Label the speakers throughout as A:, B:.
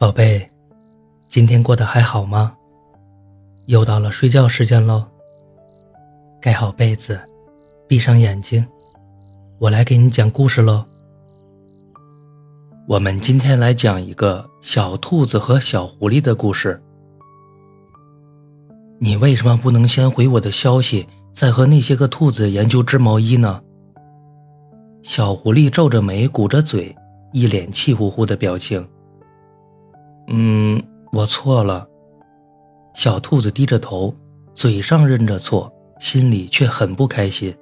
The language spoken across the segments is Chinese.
A: 宝贝，今天过得还好吗？又到了睡觉时间喽。盖好被子，闭上眼睛，我来给你讲故事喽。我们今天来讲一个小兔子和小狐狸的故事。你为什么不能先回我的消息，再和那些个兔子研究织毛衣呢？小狐狸皱着眉，鼓着嘴，一脸气呼呼的表情。嗯，我错了。小兔子低着头，嘴上认着错，心里却很不开心。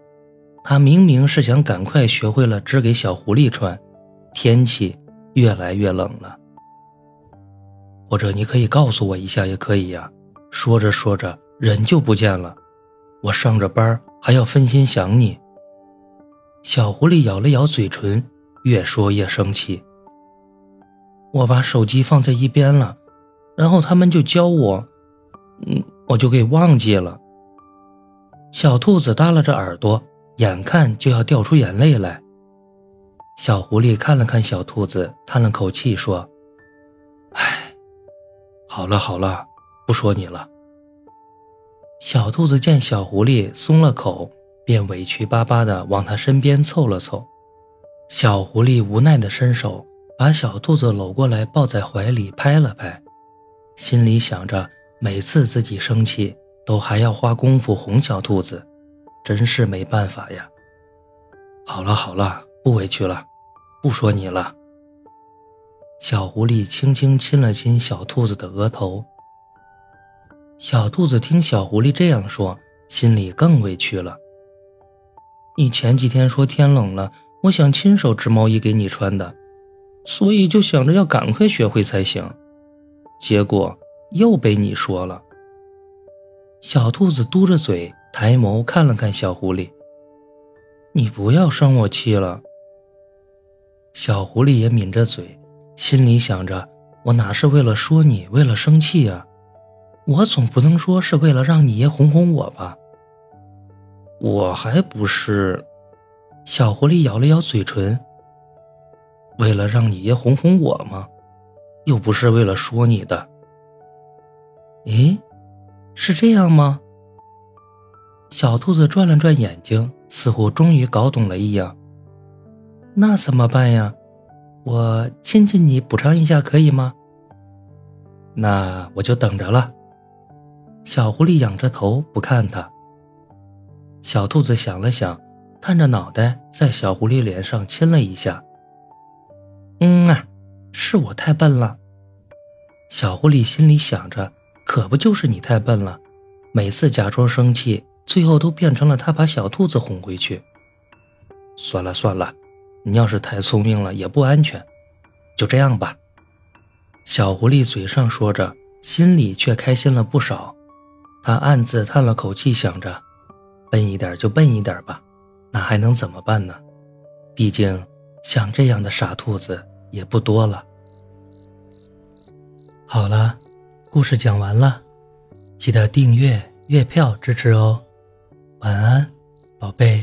A: 他明明是想赶快学会了织给小狐狸穿，天气越来越冷了。或者你可以告诉我一下也可以呀。说着说着，人就不见了。我上着班还要分心想你。小狐狸咬了咬嘴唇，越说越生气。我把手机放在一边了，然后他们就教我，嗯，我就给忘记了。小兔子耷拉着耳朵，眼看就要掉出眼泪来。小狐狸看了看小兔子，叹了口气说：“唉，好了好了，不说你了。”小兔子见小狐狸松了口，便委屈巴巴地往他身边凑了凑。小狐狸无奈地伸手。把小兔子搂过来，抱在怀里拍了拍，心里想着：每次自己生气，都还要花功夫哄小兔子，真是没办法呀。好了好了，不委屈了，不说你了。小狐狸轻轻亲了亲小兔子的额头。小兔子听小狐狸这样说，心里更委屈了。你前几天说天冷了，我想亲手织毛衣给你穿的。所以就想着要赶快学会才行，结果又被你说了。小兔子嘟着嘴，抬眸看了看小狐狸：“你不要生我气了。”小狐狸也抿着嘴，心里想着：“我哪是为了说你，为了生气啊？我总不能说是为了让你爷哄哄我吧？”我还不是。小狐狸咬了咬嘴唇。为了让你爷哄哄我吗？又不是为了说你的。咦，是这样吗？小兔子转了转眼睛，似乎终于搞懂了一样。那怎么办呀？我亲亲你，补偿一下可以吗？那我就等着了。小狐狸仰着头不看他。小兔子想了想，探着脑袋在小狐狸脸上亲了一下。嗯啊，是我太笨了。小狐狸心里想着，可不就是你太笨了，每次假装生气，最后都变成了他把小兔子哄回去。算了算了，你要是太聪明了也不安全，就这样吧。小狐狸嘴上说着，心里却开心了不少。他暗自叹了口气，想着，笨一点就笨一点吧，那还能怎么办呢？毕竟。像这样的傻兔子也不多了。好了故事讲完了记得订阅月票支持哦。晚安宝贝。